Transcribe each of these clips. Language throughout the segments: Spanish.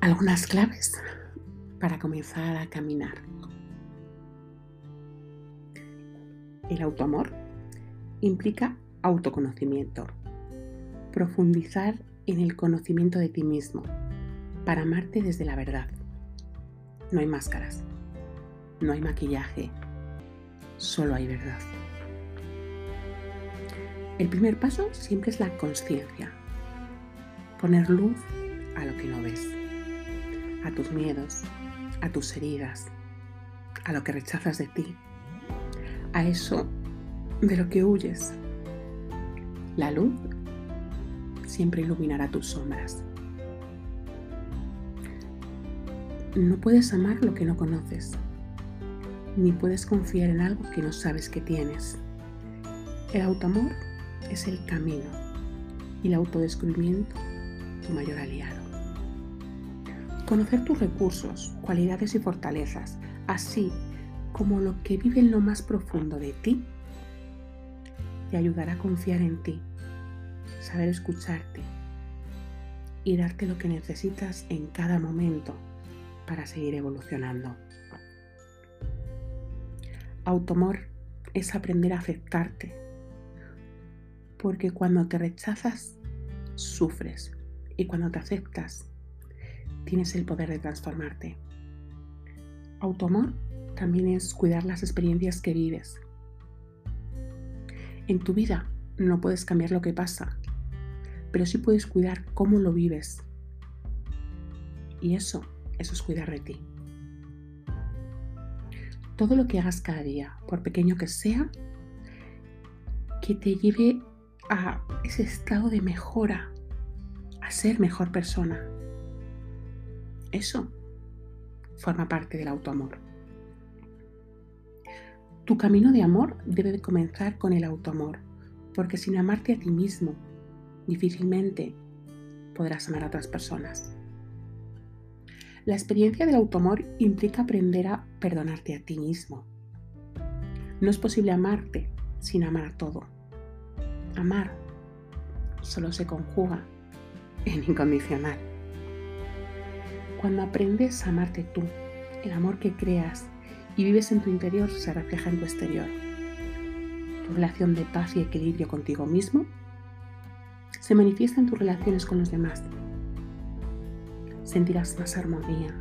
algunas claves para comenzar a caminar. El autoamor implica autoconocimiento, profundizar en el conocimiento de ti mismo para amarte desde la verdad. No hay máscaras, no hay maquillaje, solo hay verdad. El primer paso siempre es la conciencia, poner luz a lo que no ves tus miedos, a tus heridas, a lo que rechazas de ti, a eso de lo que huyes. La luz siempre iluminará tus sombras. No puedes amar lo que no conoces, ni puedes confiar en algo que no sabes que tienes. El autoamor es el camino y el autodescubrimiento tu mayor aliado. Conocer tus recursos, cualidades y fortalezas, así como lo que vive en lo más profundo de ti, te ayudará a confiar en ti, saber escucharte y darte lo que necesitas en cada momento para seguir evolucionando. Automor es aprender a aceptarte, porque cuando te rechazas, sufres y cuando te aceptas, tienes el poder de transformarte. Autoamor también es cuidar las experiencias que vives. En tu vida no puedes cambiar lo que pasa, pero sí puedes cuidar cómo lo vives. Y eso, eso es cuidar de ti. Todo lo que hagas cada día, por pequeño que sea, que te lleve a ese estado de mejora, a ser mejor persona, eso forma parte del autoamor. Tu camino de amor debe de comenzar con el autoamor, porque sin amarte a ti mismo, difícilmente podrás amar a otras personas. La experiencia del autoamor implica aprender a perdonarte a ti mismo. No es posible amarte sin amar a todo. Amar solo se conjuga en incondicional. Cuando aprendes a amarte tú, el amor que creas y vives en tu interior se refleja en tu exterior. Tu relación de paz y equilibrio contigo mismo se manifiesta en tus relaciones con los demás. Sentirás más armonía,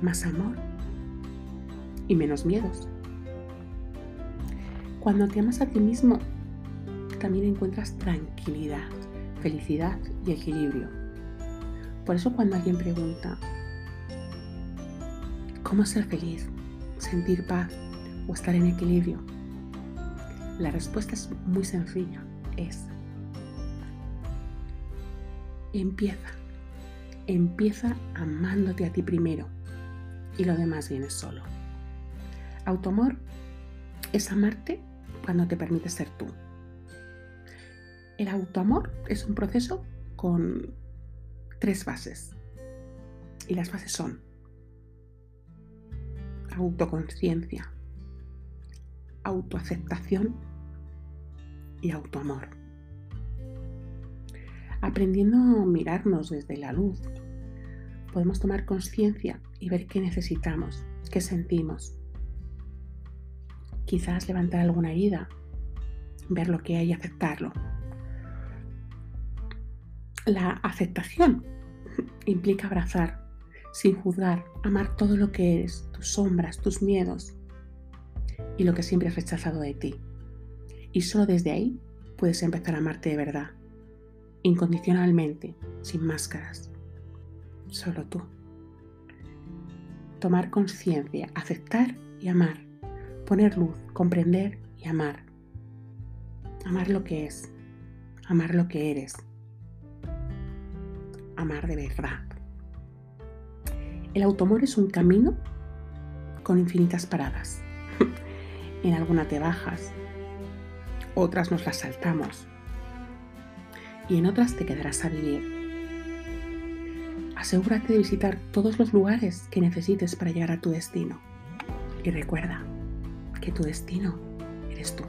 más amor y menos miedos. Cuando te amas a ti mismo, también encuentras tranquilidad, felicidad y equilibrio. Por eso cuando alguien pregunta, ¿Cómo ser feliz? ¿Sentir paz o estar en equilibrio? La respuesta es muy sencilla. Es empieza. Empieza amándote a ti primero y lo demás viene solo. Autoamor es amarte cuando te permites ser tú. El autoamor es un proceso con tres fases. Y las fases son autoconciencia, autoaceptación y autoamor. Aprendiendo a mirarnos desde la luz, podemos tomar conciencia y ver qué necesitamos, qué sentimos. Quizás levantar alguna herida, ver lo que hay y aceptarlo. La aceptación implica abrazar sin juzgar, amar todo lo que eres, tus sombras, tus miedos y lo que siempre has rechazado de ti. Y solo desde ahí puedes empezar a amarte de verdad, incondicionalmente, sin máscaras. Solo tú. Tomar conciencia, aceptar y amar. Poner luz, comprender y amar. Amar lo que es, amar lo que eres. Amar de verdad. El automor es un camino con infinitas paradas. en alguna te bajas, otras nos las saltamos y en otras te quedarás a vivir. Asegúrate de visitar todos los lugares que necesites para llegar a tu destino. Y recuerda que tu destino eres tú.